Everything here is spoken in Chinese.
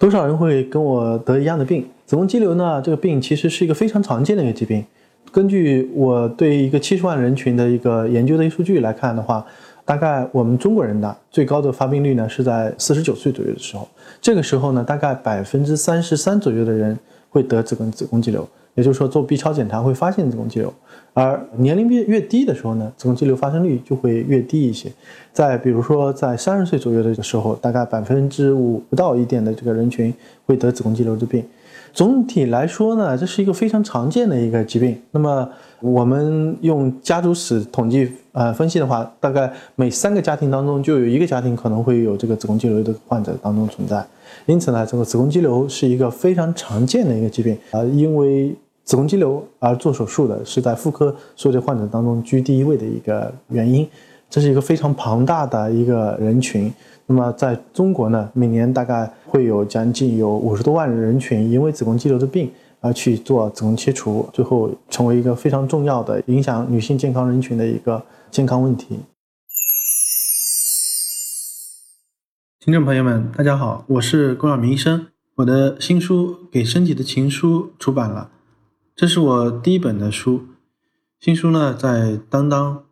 多少人会跟我得一样的病？子宫肌瘤呢？这个病其实是一个非常常见的一个疾病。根据我对一个七十万人群的一个研究的一数据来看的话，大概我们中国人的最高的发病率呢是在四十九岁左右的时候。这个时候呢，大概百分之三十三左右的人会得子宫子宫肌瘤。也就是说，做 B 超检查会发现子宫肌瘤，而年龄越越低的时候呢，子宫肌瘤发生率就会越低一些。在比如说，在三十岁左右的时候，大概百分之五不到一点的这个人群会得子宫肌瘤的病。总体来说呢，这是一个非常常见的一个疾病。那么，我们用家族史统计呃分析的话，大概每三个家庭当中就有一个家庭可能会有这个子宫肌瘤的患者当中存在。因此呢，这个子宫肌瘤是一个非常常见的一个疾病啊，因为子宫肌瘤而做手术的是在妇科所有患者当中居第一位的一个原因。这是一个非常庞大的一个人群。那么在中国呢，每年大概会有将近有五十多万人群因为子宫肌瘤的病而去做子宫切除，最后成为一个非常重要的影响女性健康人群的一个健康问题。听众朋友们，大家好，我是龚晓明医生。我的新书《给身体的情书》出版了，这是我第一本的书。新书呢，在当当、